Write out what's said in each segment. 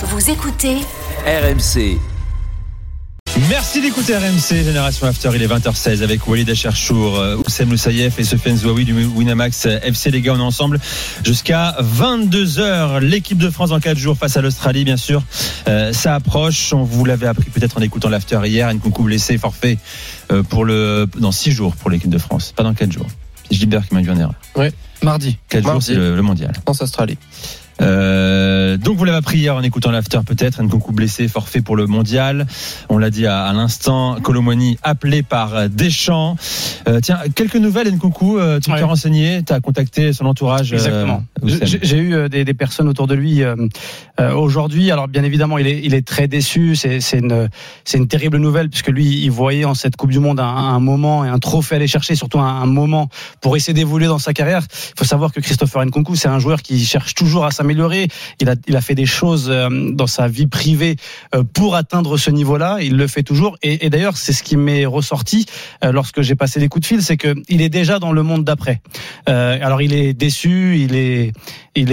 Vous écoutez RMC. Merci d'écouter RMC Génération After. Il est 20h16 avec Walid Acharchour, euh, Oussem Loussaïef et Sofiane Zouaoui du Winamax FC. Les gars, on est ensemble jusqu'à 22h. L'équipe de France en 4 jours face à l'Australie, bien sûr. Euh, ça approche. On vous l'avait appris peut-être en écoutant l'After hier. Nkunku blessé, forfait euh, pour le, dans 6 jours pour l'équipe de France. Pas dans 4 jours. C'est Gilbert qui m'a dit en erreur. Oui, mardi. 4 jours, c'est le, le mondial. France-Australie. Euh, donc vous l'avez appris hier en écoutant l'after peut-être, Nkunku blessé, forfait pour le mondial. On l'a dit à, à l'instant, Colomoni appelé par Deschamps. Euh, tiens, quelques nouvelles Nkunku, euh, tu Ouais. t'es renseigné, tu as contacté son entourage. euh, Exactement. J'ai eu euh, des, des personnes autour de lui aujourd'hui. Alors bien évidemment, il est, il est très déçu. C'est une, terrible nouvelle puisque lui, il voyait en cette Coupe du Monde un, un moment et un trophée à aller chercher, surtout un, un moment pour essayer d'évoluer dans sa carrière. Il faut savoir que Christopher Nkunku, c'est un joueur qui cherche toujours à s'améliorer. Il a, il a fait des choses euh, dans sa vie privée euh, pour atteindre ce niveau-là. Il le fait toujours. Et, d'ailleurs, c'est ce qui m'est ressorti euh, lorsque j'ai passé des coups de fil, c'est que il est déjà dans le monde d'après. Alors il est déçu, il est,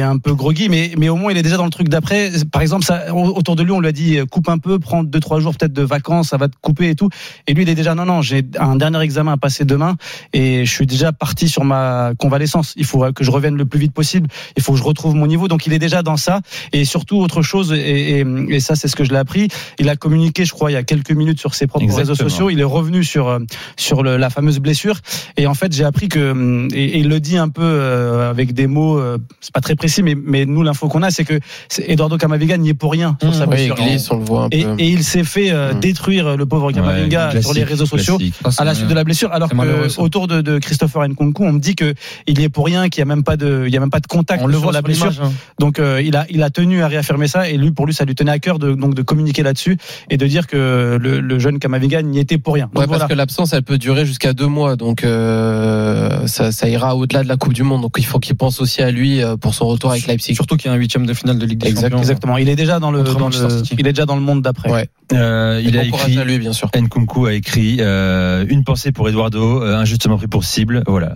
un peu groggy, mais, au moins il est déjà dans le truc d'après. Par exemple, autour de lui, on lui a dit coupe un peu, prends deux trois jours peut-être de vacances, ça va te couper et tout. Et lui, il est déjà non non, j'ai un dernier examen à passer demain et je suis déjà parti sur ma convalescence. Il faut que je revienne le plus vite possible. Il faut que je retrouve mon niveau. Donc il est déjà dans ça et surtout autre chose et, et, et ça c'est ce que je l'ai appris. Il a communiqué, je crois, il y a quelques minutes sur ses propres Exactement. réseaux sociaux. Il est revenu sur euh, sur le, la fameuse blessure et en fait j'ai appris que hum, et, et il le dit un peu euh, avec des mots, euh, c'est pas très précis, mais mais nous l'info qu'on a c'est que Eduardo Camavinga n'y est pour rien sur sa Oui, il blessure. glisse, on le voit un Et, peu. et il s'est fait euh, Mm. détruire le pauvre Camavinga Ouais, sur les réseaux sociaux à la suite de la blessure, alors que autour de, de Christopher Nkunku, on me dit que il y est pour rien, qu'il y a même pas de, il y a même pas de contact On le voit la sur blessure. hein. Donc euh, il a, il a tenu à réaffirmer ça et lui, pour lui, ça lui tenait à cœur de donc de communiquer là-dessus et de dire que le, le jeune Kamavinga n'y était pour rien. Donc Ouais, voilà. parce que l'absence, elle peut durer jusqu'à deux mois, donc euh, ça, ça ira au-delà de la Coupe du Monde. Donc il faut qu'il pense aussi à lui euh, pour son retour avec Leipzig. Surtout qu'il y a un huitième de finale de Ligue des Exact- Champions. Exactement. Il est déjà dans le, dans il est déjà dans le monde d'après. Ouais. Euh, il a écrit. à lui, bien sûr. Nkunku a écrit euh, une pensée pour Eduardo, injustement pris pour cible. Voilà.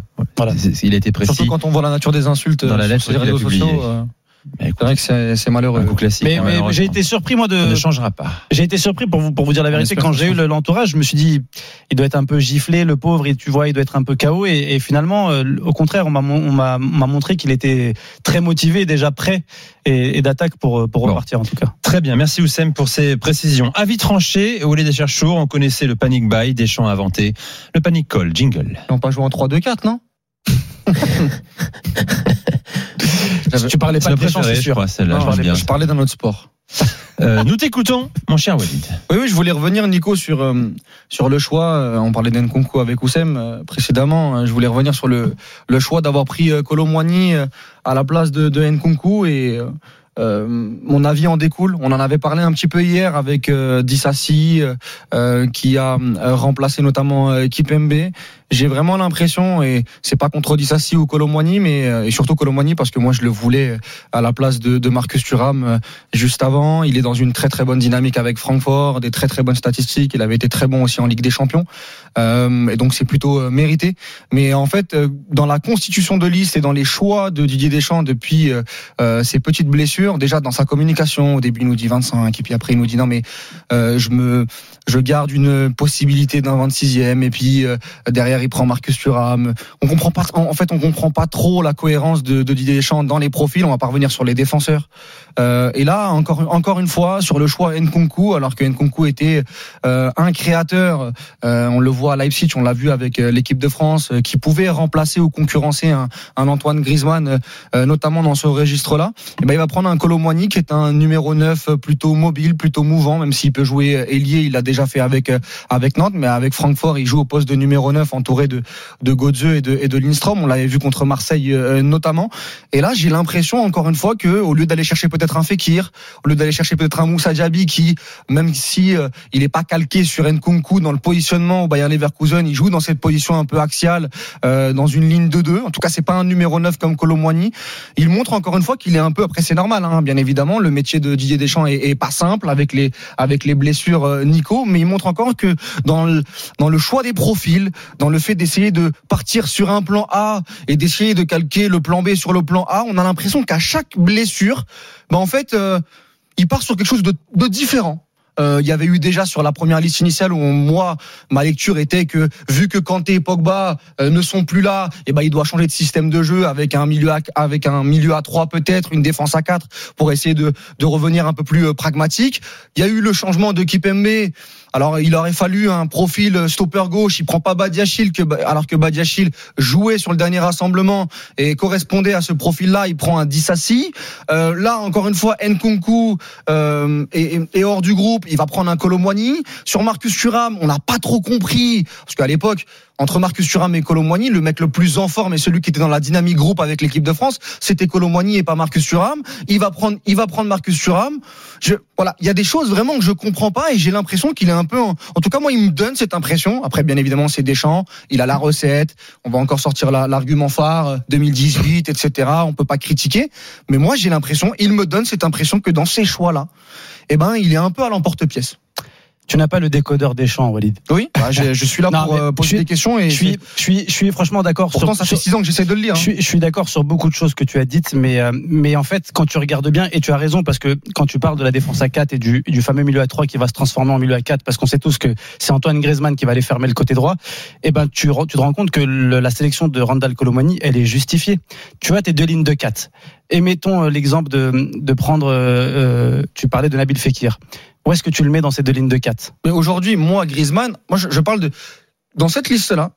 Il a été précis. Surtout quand on voit la nature des insultes Dans la lettre sur les réseaux sociaux. Mais écoute, C'est vrai que c'est malheureux. classique. Mais, hein, mais j'ai été surpris moi Ça ne de changera pas. j'ai été surpris pour vous pour vous dire la vérité quand j'ai eu le- l'entourage je me suis dit il doit être un peu giflé le pauvre et tu vois il doit être un peu KO et, et finalement euh, au contraire on m'a mon- on m'a on m'a montré qu'il était très motivé déjà prêt et, et d'attaque pour pour Bon. repartir en tout cas. Très bien, merci Oussem pour ces précisions. Avis tranché, au lieu des chercheurs, on connaissait le panic buy, Deschamps a inventé le panic call, jingle. N'ont pas joué en 3-2-4, non? J'avais- Tu parlais pas la de Deschamps, c'est je sûr. crois, celle-là, Non, je parlais d'un autre sport. Euh, nous t'écoutons, mon cher Walid. Oui, oui, je voulais revenir, Nico, sur, euh, sur le choix. euh, on parlait d'Nkunku avec Oussem euh, précédemment. euh, je voulais revenir sur le, le choix d'avoir pris euh, Colomboigny euh, à la place de, de Nkunku et euh, euh, mon avis en découle. On en avait parlé un petit peu hier avec euh, Dissassi qui a euh, remplacé notamment euh, Kipembe. J'ai vraiment l'impression, et c'est pas contre Dissassi ou Colomboigny, mais euh, et surtout Colomboigny parce que moi je le voulais à la place de, Marcus Thuram euh, juste avant. Il est dans une très très bonne dynamique avec Francfort, des très très bonnes statistiques. Il avait été très bon aussi en Ligue des Champions, Euh, et donc c'est plutôt euh, mérité. Mais en fait, euh, dans la constitution de liste et dans les choix de Didier Deschamps depuis euh, euh, ces petites blessures, déjà dans sa communication, au début il nous dit 25, et puis après il nous dit non mais euh, je me je garde une possibilité d'un 26e, et puis euh, il prend Marcus Thuram. On comprend pas, en en fait on comprend pas trop la cohérence de, Didier Deschamps dans les profils. On va pas revenir sur les défenseurs. Euh, et là, encore, une fois, sur le choix Nkunku, alors que Nkunku était euh, un créateur, euh, on le voit à Leipzig, on l'a vu avec l'équipe de France, qui pouvait remplacer ou concurrencer un, Antoine Griezmann, notamment dans ce registre-là. Et ben, il va prendre un Colomboigny qui est un numéro 9 euh, plutôt mobile, plutôt mouvant, même s'il peut jouer ailier, il l'a déjà fait avec avec Nantes, mais avec Francfort, il joue au poste de numéro 9, entouré de de Godze et de de Lindstrom. On l'avait vu contre Marseille euh, notamment. Et là, j'ai l'impression encore une fois que au lieu d'aller chercher peut-être un Fekir, au lieu d'aller chercher peut-être un Moussa Diaby qui, même si euh, il n'est pas calqué sur Nkunku dans le positionnement au Bayern Leverkusen, il joue dans cette position un peu axiale, euh, dans une ligne de 2 En tout cas, c'est pas un numéro 9 comme Colomboigny. Il montre encore une fois qu'il est un peu. Après, c'est normal, hein, bien évidemment. Le métier de Didier Deschamps est, pas simple avec les avec les blessures Nico, mais il montre encore que dans le dans le choix des profils, dans le fait d'essayer de partir sur un plan A et d'essayer de calquer le plan B sur le plan A, on a l'impression qu'à chaque blessure, ben en fait, euh, il part sur quelque chose de différent. Euh, il y avait eu déjà sur la première liste initiale où moi ma lecture était que vu que Kanté et Pogba euh, ne sont plus là, et ben il doit changer de système de jeu avec un milieu à, avec un milieu à 3 peut-être, une défense à 4 pour essayer de de revenir un peu plus euh, pragmatique. Il y a eu le changement de Kipembe. Alors il aurait fallu un profil stopper gauche, il prend pas Badiachil que alors que Badiachil jouait sur le dernier rassemblement et correspondait à ce profil-là, il prend un Dissassi. Euh, là encore une fois Nkunku euh, est, est hors du groupe il va prendre un Colomboigny. Sur Marcus Thuram, on n'a pas trop compris, parce qu'à l'époque, entre Marcus Thuram et Colomboigny, le mec le plus en forme et celui qui était dans la dynamique groupe avec l'équipe de France, c'était Colomboigny et pas Marcus Thuram. Il va prendre, il va prendre Marcus Thuram. Je, voilà, il y a des choses vraiment que je comprends pas et j'ai l'impression qu'il est un peu, en, en, tout cas moi, il me donne cette impression. Après, bien évidemment, c'est Deschamps, il a la recette. On va encore sortir l'argument phare 2018, etc. On peut pas critiquer, mais moi, j'ai l'impression, il me donne cette impression que dans ces choix-là, eh ben, il est un peu à l'emporte-pièce. Tu n'as pas le décodeur des champs, Walid. Oui, bah, je, je, suis là Non, pour euh, poser suis- des questions et Je suis, je suis, je suis franchement d'accord. pourtant sur- ça fait six ans que j'essaie de le lire. Je hein. suis, je suis d'accord sur beaucoup de choses que tu as dites, mais, euh, mais en fait, quand tu regardes bien, et tu as raison, parce que quand tu parles de la défense à 4 et du, du fameux milieu à 3 qui va se transformer en milieu à 4, parce qu'on sait tous que c'est Antoine Griezmann qui va aller fermer le côté droit, et ben tu, tu te rends compte que le- la sélection de Randall Colomani, elle est justifiée. Tu as tes deux lignes de 4. Et mettons euh, l'exemple de, prendre, euh, euh, tu parlais de Nabil Fekir. Où est-ce que tu le mets dans ces deux lignes de 4 Mais aujourd'hui, moi, Griezmann, moi, je parle de dans cette liste-là.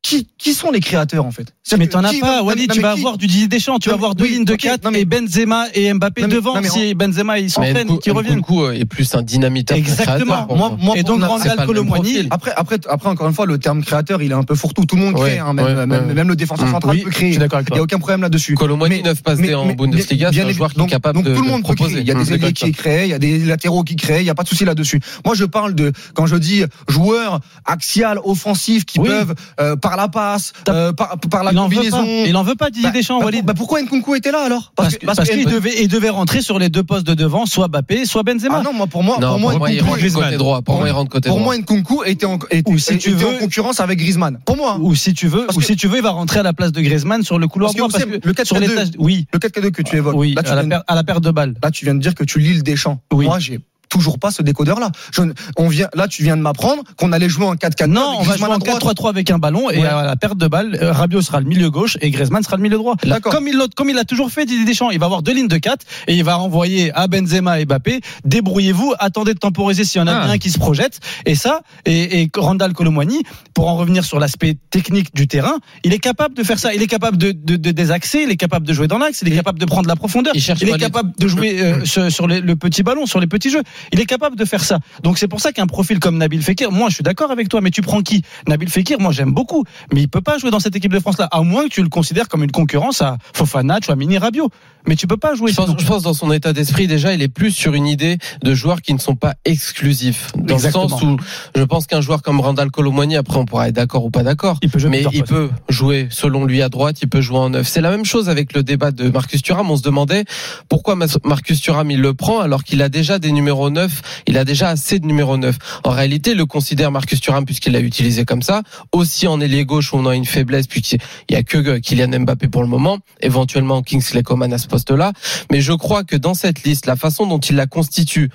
Qui, qui sont les créateurs en fait? Mais t'en as pas, non, tu mais vas qui- avoir du Didier Deschamps, tu Non, vas avoir deux oui, lignes de ok, 4 non, mais- et Benzema et Mbappé Non, mais- devant non, mais si Benzema ils s'entraînent, qui reviennent. Nkunku est plus un dynamiteur Exactement. créateur, Moi, moi. Et pour donc Randall c'est pas le même Colomwani, profil. Après, après, après, encore une fois, le terme créateur, il est un peu fourre-tout. Tout le monde crée, Ouais, hein, même, ouais, même, ouais. même le défenseur Mm. central oui, peut je créer. suis d'accord avec Il n'y a aucun problème là-dessus. Mais- 9 passes en Bundesliga, c'est un joueur qui est donc- capable donc de, tout le de monde peut proposer. créer. Il y a des ailiers d'accord. qui créent, il y a des latéraux qui créent, il n'y a pas de souci là-dessus. Moi, je parle de, quand je dis joueurs axial, offensifs, qui peuvent, euh, par la passe, euh, par, par la Il combinaison. pas. Il en veut pas Didier Bah, Deschamps, bah, Walid. bah, pourquoi Nkunku était là alors Parce, que- parce qu'il devait, il devait rentrer sur les deux postes de devant, soit Bappé, soit Benzema. Ah non, moi, pour moi, Non, pour moi, pour moi, il Nkunku- rentre Griezmann. côté droit. Pour moi, il rentre côté pour droit. moi, Nkunku était en, était, Ou si tu était veux- en concurrence avec Griezmann. Pour moi. ou si tu veux, Parce ou que- si tu veux, il va rentrer à la place de Griezmann sur le couloir Parce que droit. Parce que le 4 sur les tâches, oui, Le 4 que tu évoques. oui, là, tu à la, perte de balle. là, tu viens de dire que tu lis le Deschamps. Oui. Moi, j'ai toujours pas ce décodeur là. Je, on vient, là, tu viens de m'apprendre qu'on allait jouer en 4-4. Non, avec on va jouer en à droite. 4-3-3 avec un ballon et Ouais. à la perte de balle, euh, Rabiot sera le milieu gauche et Griezmann sera le milieu droit. D'accord. Comme il, l'a- comme il a toujours fait Didier Deschamps, il va avoir deux lignes de 4 et il va renvoyer à Benzema et Mbappé. Débrouillez-vous, attendez de temporiser s'il y en a Ah. bien un qui se projette. Et ça, et, et Randall Colomwani, pour en revenir sur l'aspect technique du terrain, il est capable de faire ça. Il est capable de, de, de désaxer, il est capable de jouer dans l'axe, il est capable de prendre la profondeur. Il cherche Il est les- capable de jouer euh, sur, sur les- le petit ballon, sur les petits jeux. Il est capable de faire ça. Donc c'est pour ça qu'un profil comme Nabil Fekir, moi je suis d'accord avec toi, mais tu prends qui? Nabil Fekir, moi j'aime beaucoup, mais il peut pas jouer dans cette équipe de France là, à moins que tu le considères comme une concurrence à Fofana, Chouamini, Rabiot. Mais tu peux pas jouer. Je pense, sinon. je pense dans son état d'esprit déjà, il est plus sur une idée de joueurs qui ne sont pas exclusifs. Dans Exactement. le sens où je pense qu'un joueur comme Randall Colomwani, après on pourra être d'accord ou pas d'accord, Il peut jouer mais il postes. peut jouer selon lui à droite, il peut jouer en neuf. C'est la même chose avec le débat de Marcus Thuram. On se demandait pourquoi Marcus Thuram il le prend alors qu'il a déjà des numéros 9, il a déjà assez de numéros 9. En réalité, le considère Marcus Thuram puisqu'il l'a utilisé comme ça, aussi en ailier gauche où on a une faiblesse puisqu'il y a que Kylian Mbappé pour le moment, éventuellement Kingsley Coman à ce poste-là. Mais je crois que dans cette liste, la façon dont il la constitue,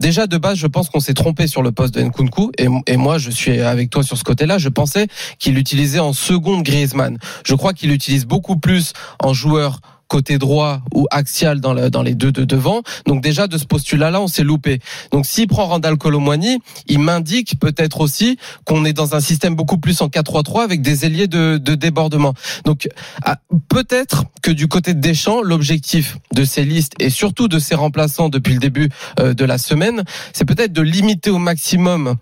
déjà de base, je pense qu'on s'est trompé sur le poste de Nkunku. Et, moi, je suis avec toi sur ce côté-là. Je pensais qu'il utilisait en seconde Griezmann. Je crois qu'il utilise beaucoup plus en joueur côté droit ou axial dans, dans les deux de devant. Donc déjà de ce postulat-là, on s'est loupé. Donc s'il prend Randall Colomwani, il m'indique peut-être aussi qu'on est dans un système beaucoup plus en 4-3-3 avec des ailiers de, de débordement. Donc ah, peut-être que du côté de Deschamps, l'objectif de ces listes et surtout de ses remplaçants depuis le début euh, de la semaine, c'est peut-être de limiter au maximum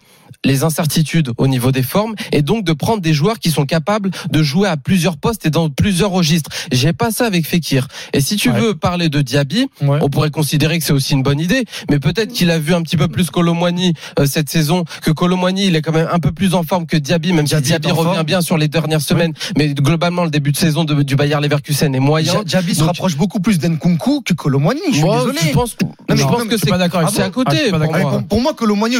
les incertitudes au niveau des formes et donc de prendre des joueurs qui sont capables de jouer à plusieurs postes et dans plusieurs registres. J'ai pas ça avec Fekir. Et si tu Ouais. veux parler de Diaby, Ouais. on pourrait considérer que c'est aussi une bonne idée, mais peut-être qu'il a vu un petit peu plus Colomwani euh, cette saison, que Colomwani il est quand même un peu plus en forme que Diaby, même Diaby si Diaby revient forme. bien sur les dernières semaines, mais globalement le début de saison de- du Bayer Leverkusen est moyen. Diaby se rapproche beaucoup plus d'Nkunku que Colomwani. Je suis Moi, désolé. je pense que Non, je non, pense que c'est pas d'accord. C'est Ah à bon? Côté pour moi. pour, moi, Colomani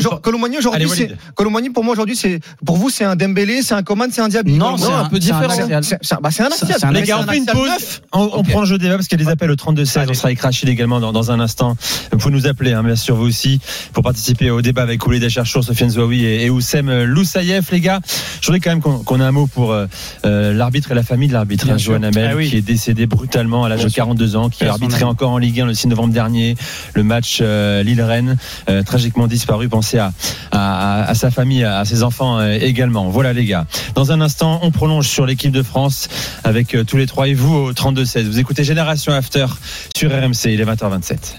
aujourd'hui, c'est Colomani pour moi aujourd'hui, c'est pour vous c'est un Dembélé, c'est un Coman, c'est un Diaby. Non, c'est un peu différent. C'est un, bah, c'est un axial. Les gars, on fait une pause. On, prend le jeu débat parce qu'il y a des appels au 32-16. On sera avec Rachid également dans, dans un instant. Vous pouvez nous appeler, hein, bien sûr, vous aussi, pour participer au débat avec Oulé Dacharchour, Sofiane Zouaoui et, Oussem Loussaïef. Les gars, je voudrais quand même qu'on qu'on ait un mot pour euh, euh, l'arbitre et la famille de l'arbitre, hein. Johan Hamel, Ah qui est décédé brutalement à l'âge de Bien sûr. 42 ans, qui a Personne arbitré n'a- encore en Ligue 1 le 6 novembre dernier, le match euh, Lille-Rennes, euh, tragiquement disparu. Pensez à sa famille, à ses enfants euh, également. Voilà les gars. Dans un instant, on prolonge sur l'équipe de France avec euh, tous les trois et vous au 32-16. Vous écoutez Génération After sur RMC, il est 20h27.